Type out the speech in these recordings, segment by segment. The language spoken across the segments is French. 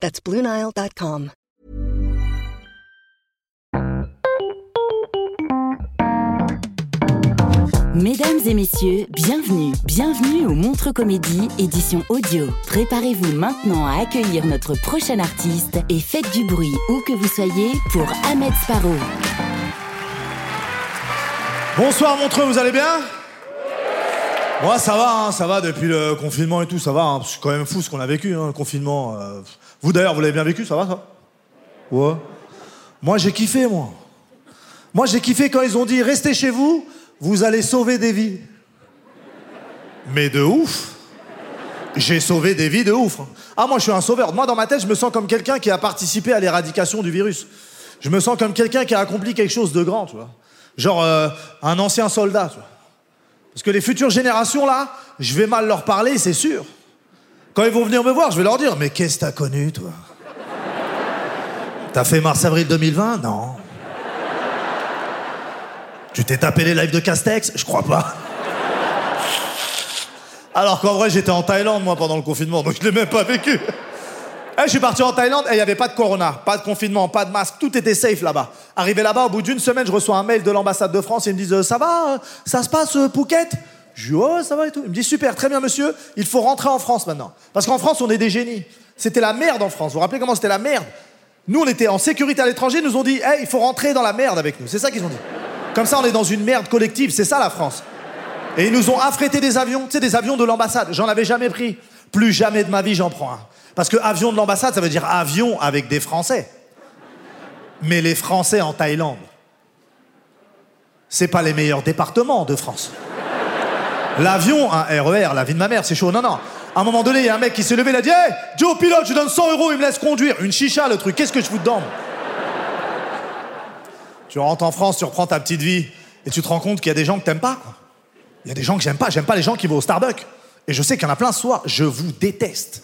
That's BlueNile.com. Mesdames et messieurs, bienvenue, bienvenue au Montre Comédie, édition audio. Préparez-vous maintenant à accueillir notre prochain artiste et faites du bruit où que vous soyez pour Ahmed Sparrow. Bonsoir Montreux, vous allez bien? Moi ça va, hein, ça va depuis le confinement et tout, ça va. hein. C'est quand même fou ce qu'on a vécu, hein, le confinement. euh. Vous d'ailleurs, vous l'avez bien vécu, ça va ça. Moi j'ai kiffé, moi. Moi j'ai kiffé quand ils ont dit restez chez vous, vous allez sauver des vies. Mais de ouf J'ai sauvé des vies de ouf. Ah moi je suis un sauveur. Moi dans ma tête je me sens comme quelqu'un qui a participé à l'éradication du virus. Je me sens comme quelqu'un qui a accompli quelque chose de grand, tu vois. Genre euh, un ancien soldat, tu vois. Parce que les futures générations là, je vais mal leur parler, c'est sûr. Quand ils vont venir me voir, je vais leur dire Mais qu'est-ce que t'as connu, toi? T'as fait mars-avril 2020 Non. Tu t'es tapé les lives de Castex? Je crois pas. Alors qu'en vrai, j'étais en Thaïlande, moi, pendant le confinement, donc je l'ai même pas vécu. Eh, je suis parti en Thaïlande et il n'y avait pas de corona, pas de confinement, pas de masque, tout était safe là-bas. Arrivé là-bas, au bout d'une semaine, je reçois un mail de l'ambassade de France et ils me disent euh, Ça va euh, Ça se passe, euh, Phuket? Je dis Ouais, ça va et tout. Il me dit Super, très bien, monsieur, il faut rentrer en France maintenant. Parce qu'en France, on est des génies. C'était la merde en France. Vous vous rappelez comment c'était la merde? Nous, on était en sécurité à l'étranger, nous ont dit Hey, il faut rentrer dans la merde avec nous. C'est ça qu'ils ont dit. Comme ça, on est dans une merde collective, c'est ça la France. Et ils nous ont affrété des avions, tu des avions de l'ambassade. J'en avais jamais pris. Plus jamais de ma vie, j'en prends un. Parce que avion de l'ambassade, ça veut dire avion avec des Français. Mais les Français en Thaïlande, c'est pas les meilleurs départements de France. L'avion, un RER, la vie de ma mère, c'est chaud. Non, non. À un moment donné, il y a un mec qui s'est levé, il a dit Hey, Joe pilote, je donne 100 euros, il me laisse conduire. Une chicha, le truc, qu'est-ce que je fous dedans Tu rentres en France, tu reprends ta petite vie, et tu te rends compte qu'il y a des gens que t'aimes pas. Il y a des gens que j'aime pas. J'aime pas les gens qui vont au Starbucks. Et je sais qu'il y en a plein ce soir. Je vous déteste.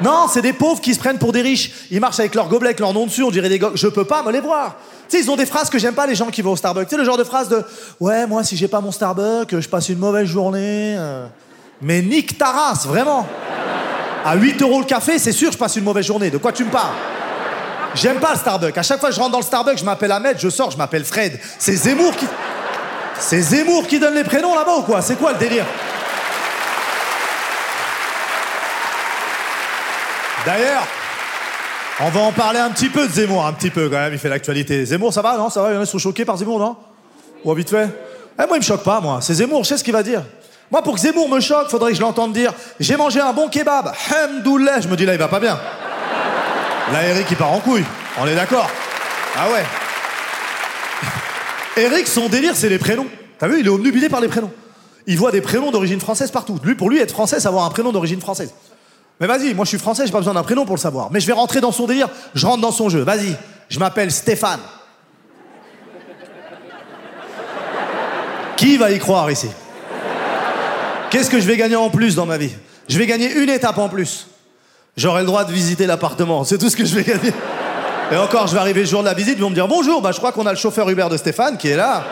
Non, c'est des pauvres qui se prennent pour des riches. Ils marchent avec leur gobelet, avec leur nom dessus. On dirait des gars. Je peux pas me les voir. Sais, ils ont des phrases que j'aime pas, les gens qui vont au Starbucks. Tu sais, le genre de phrase de Ouais, moi, si j'ai pas mon Starbucks, je passe une mauvaise journée. euh. Mais nique ta race, vraiment. À 8 euros le café, c'est sûr, je passe une mauvaise journée. De quoi tu me parles? J'aime pas le Starbucks. À chaque fois que je rentre dans le Starbucks, je m'appelle Ahmed, je sors, je m'appelle Fred. C'est Zemmour qui. C'est Zemmour qui donne les prénoms là-bas ou quoi? C'est quoi le délire? D'ailleurs, on va en parler un petit peu de Zemmour, un petit peu quand même, il fait l'actualité. Zemmour, ça va, non? Ça va, il y en a qui sont choqués par Zemmour, non? Ou vite fait? Eh, moi, il me choque pas, moi. C'est Zemmour, je sais ce qu'il va dire. Moi, pour que Zemmour me choque, faudrait que je l'entende dire J'ai mangé un bon kebab, hamdoulah. Je me dis là, il va pas bien. Là, Eric, il part en couille. On est d'accord Ah ouais Eric, son délire, c'est les prénoms. T'as vu, il est obnubilé par les prénoms. Il voit des prénoms d'origine française partout. Lui, pour lui, être français, c'est avoir un prénom d'origine française. Mais vas-y, moi je suis français, j'ai pas besoin d'un prénom pour le savoir. Mais je vais rentrer dans son délire, je rentre dans son jeu. Vas-y, je m'appelle Stéphane. Qui va y croire ici? Qu'est-ce que je vais gagner en plus dans ma vie? Je vais gagner une étape en plus. J'aurai le droit de visiter l'appartement, c'est tout ce que je vais gagner. Et encore, je vais arriver le jour de la visite, ils vont me dire bonjour, bah je crois qu'on a le chauffeur Uber de Stéphane qui est là.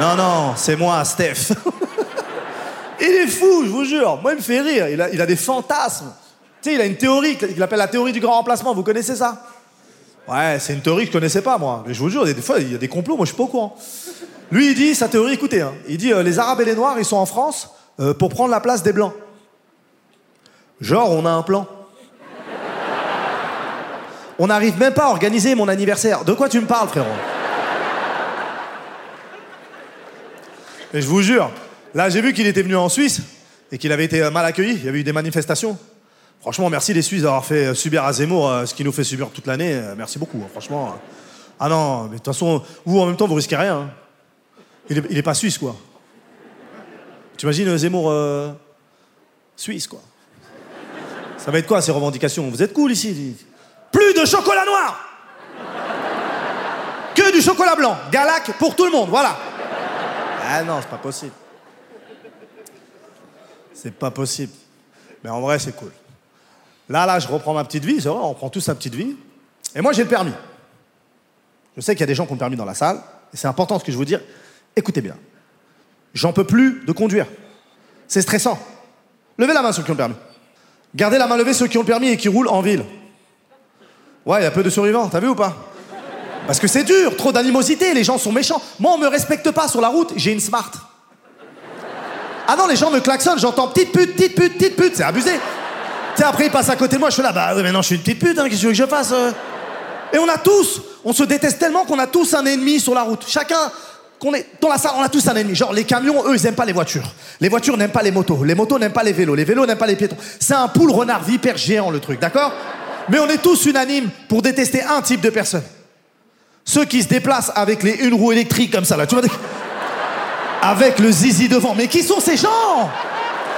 Non, non, c'est moi, Steph. Il est fou, je vous jure. Moi, il me fait rire. Il a, il a des fantasmes. Tu sais, il a une théorie qu'il appelle la théorie du grand remplacement. Vous connaissez ça? Ouais, c'est une théorie que je connaissais pas, moi. Mais je vous jure, des, fois, il y a des complots, moi, je suis pas au courant. Lui, il dit, sa théorie, écoutez, hein, il dit, euh, les Arabes et les Noirs, ils sont en France euh, pour prendre la place des Blancs. Genre, on a un plan. On n'arrive même pas à organiser mon anniversaire. De quoi tu me parles, frérot? Et je vous jure, là j'ai vu qu'il était venu en Suisse et qu'il avait été euh, mal accueilli. Il y avait eu des manifestations. Franchement, merci les Suisses d'avoir fait euh, subir à Zemmour euh, ce qu'il nous fait subir toute l'année. Merci beaucoup, hein, franchement. Ah non, mais de toute façon, vous en même temps, vous risquez rien. hein. Il, est, pas suisse, quoi. Tu imagines Zemmour euh, suisse, quoi. Ça va être quoi ces revendications? Vous êtes cool ici. Plus de chocolat noir Que du chocolat blanc. Galac pour tout le monde, voilà. Ah non, c'est pas possible. C'est pas possible. Mais en vrai, c'est cool. Là, là, je reprends ma petite vie, c'est vrai, on prend tous sa petite vie. Et moi, j'ai le permis. Je sais qu'il y a des gens qui ont le permis dans la salle, et c'est important ce que je veux dire. Écoutez bien. J'en peux plus de conduire. C'est stressant. Levez la main ceux qui ont le permis. Gardez la main levée ceux qui ont le permis et qui roulent en ville. Ouais, il y a peu de survivants, t'as vu ou pas? Parce que c'est dur, trop d'animosité, les gens sont méchants. Moi, on me respecte pas sur la route, j'ai une smart. Ah non, les gens me klaxonnent, j'entends petite pute, petite pute, petite pute, c'est abusé. Tu sais, après, ils passent à côté de moi, je suis là, bah oui, mais non, je suis une petite pute, hein, qu'est-ce que tu veux que je fasse euh Et on a tous, on se déteste tellement qu'on a tous un ennemi sur la route. Chacun, qu'on est dans la salle, on a tous un ennemi. Genre, les camions, eux, ils aiment pas les voitures. Les voitures n'aiment pas les motos. Les motos n'aiment pas les vélos. Les vélos n'aiment pas les piétons. C'est un poule renard vipère géant, le truc, d'accord Mais on est tous unanimes pour détester un type de personne. Ceux qui se déplacent avec les une roue électrique comme ça, là, tu vois Avec le zizi devant. Mais qui sont ces gens?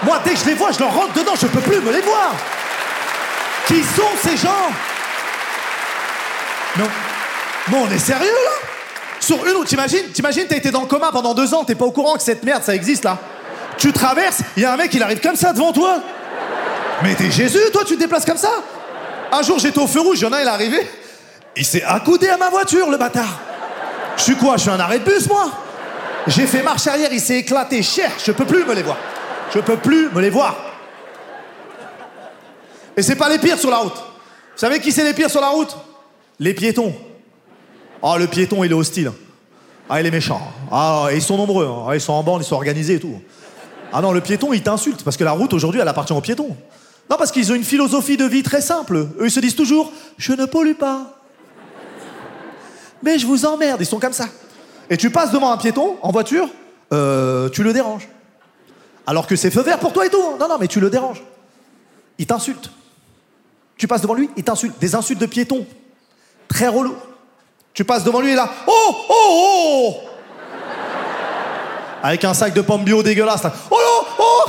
Moi, dès que je les vois, je leur rentre dedans, je peux plus me les voir. Qui sont ces gens? Non. Non, on est sérieux là? Sur une route, t'imagines T'imagines, t'as été dans le coma pendant deux ans, t'es pas au courant que cette merde, ça existe là. Tu traverses, il y a un mec, il arrive comme ça devant toi. Mais t'es Jésus, toi, tu te déplaces comme ça? Un jour, j'étais au feu rouge, il y en a, il est arrivé. Il s'est accoudé à ma voiture, le bâtard. Je suis quoi? Je suis un arrêt de bus, moi? J'ai fait marche arrière, il s'est éclaté cher, je peux plus me les voir. Je peux plus me les voir. Et c'est pas les pires sur la route. Vous savez qui c'est les pires sur la route? Les piétons. Ah, le piéton, il est hostile. Ah, il est méchant. Ah, ils sont nombreux. hein. Ils sont en bande, ils sont organisés et tout. Ah non, le piéton, il t'insulte parce que la route aujourd'hui, elle appartient aux piétons. Non, parce qu'ils ont une philosophie de vie très simple. Eux, ils se disent toujours Je ne pollue pas. Mais je vous emmerde, ils sont comme ça. Et tu passes devant un piéton en voiture, euh, tu le déranges. Alors que c'est feu vert pour toi et tout. Non, non, mais tu le déranges. Il t'insulte. Tu passes devant lui, il t'insulte. Des insultes de piéton. Très relou. Tu passes devant lui et là. Oh, oh, oh Avec un sac de pommes bio dégueulasse. Oh non, oh,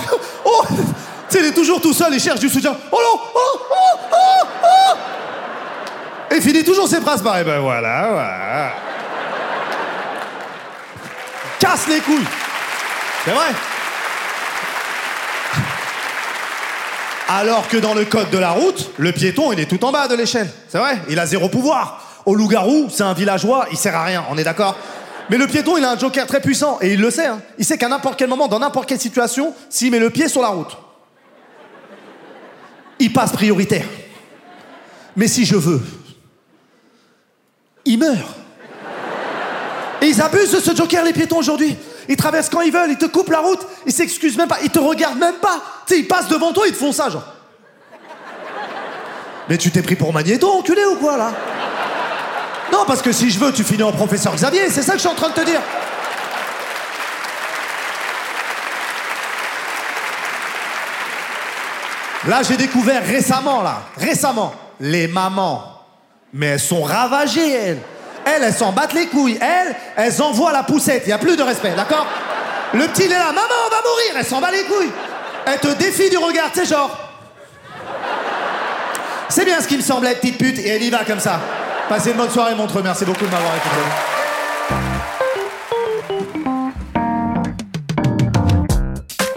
oh Tu sais, il est toujours tout seul, il cherche du soutien. Oh non, oh, oh, oh, oh Et finit toujours ses phrases pareilles. Ben voilà, voilà. Casse les couilles. C'est vrai. Alors que dans le code de la route, le piéton, il est tout en bas de l'échelle. C'est vrai, il a zéro pouvoir. Au loup-garou, c'est un villageois, il sert à rien, on est d'accord Mais le piéton, il a un joker très puissant, et il le sait. hein. Il sait qu'à n'importe quel moment, dans n'importe quelle situation, s'il met le pied sur la route, il passe prioritaire. Mais si je veux, il meurt. Et ils abusent de ce joker, les piétons, aujourd'hui. Ils traversent quand ils veulent, ils te coupent la route, ils s'excusent même pas, ils te regardent même pas. Tu sais, ils passent devant toi, ils te font ça, genre. Mais tu t'es pris pour Magnéto, enculé ou quoi, là? Non, parce que si je veux, tu finis en professeur Xavier, c'est ça que je suis en train de te dire. Là, j'ai découvert récemment, là, récemment, les mamans. Mais elles sont ravagées, elles. Elles, elles s'en battent les couilles. Elles, elles envoient la poussette. Il n'y a plus de respect, d'accord Le petit, il est là. Maman, on va mourir. Elle s'en bat les couilles. Elle te défie du regard, tu sais, genre. C'est bien ce qui me semblait, petite pute, et elle y va comme ça. Passez une bonne soirée, Montreux. Merci beaucoup de m'avoir écouté.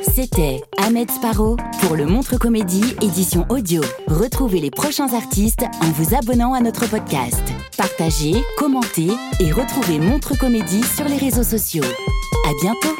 C'était Ahmed Sparrow pour le Montre Comédie édition audio. Retrouvez les prochains artistes en vous abonnant à notre podcast. Partagez, commentez et retrouvez Montre Comédie sur les réseaux sociaux. À bientôt!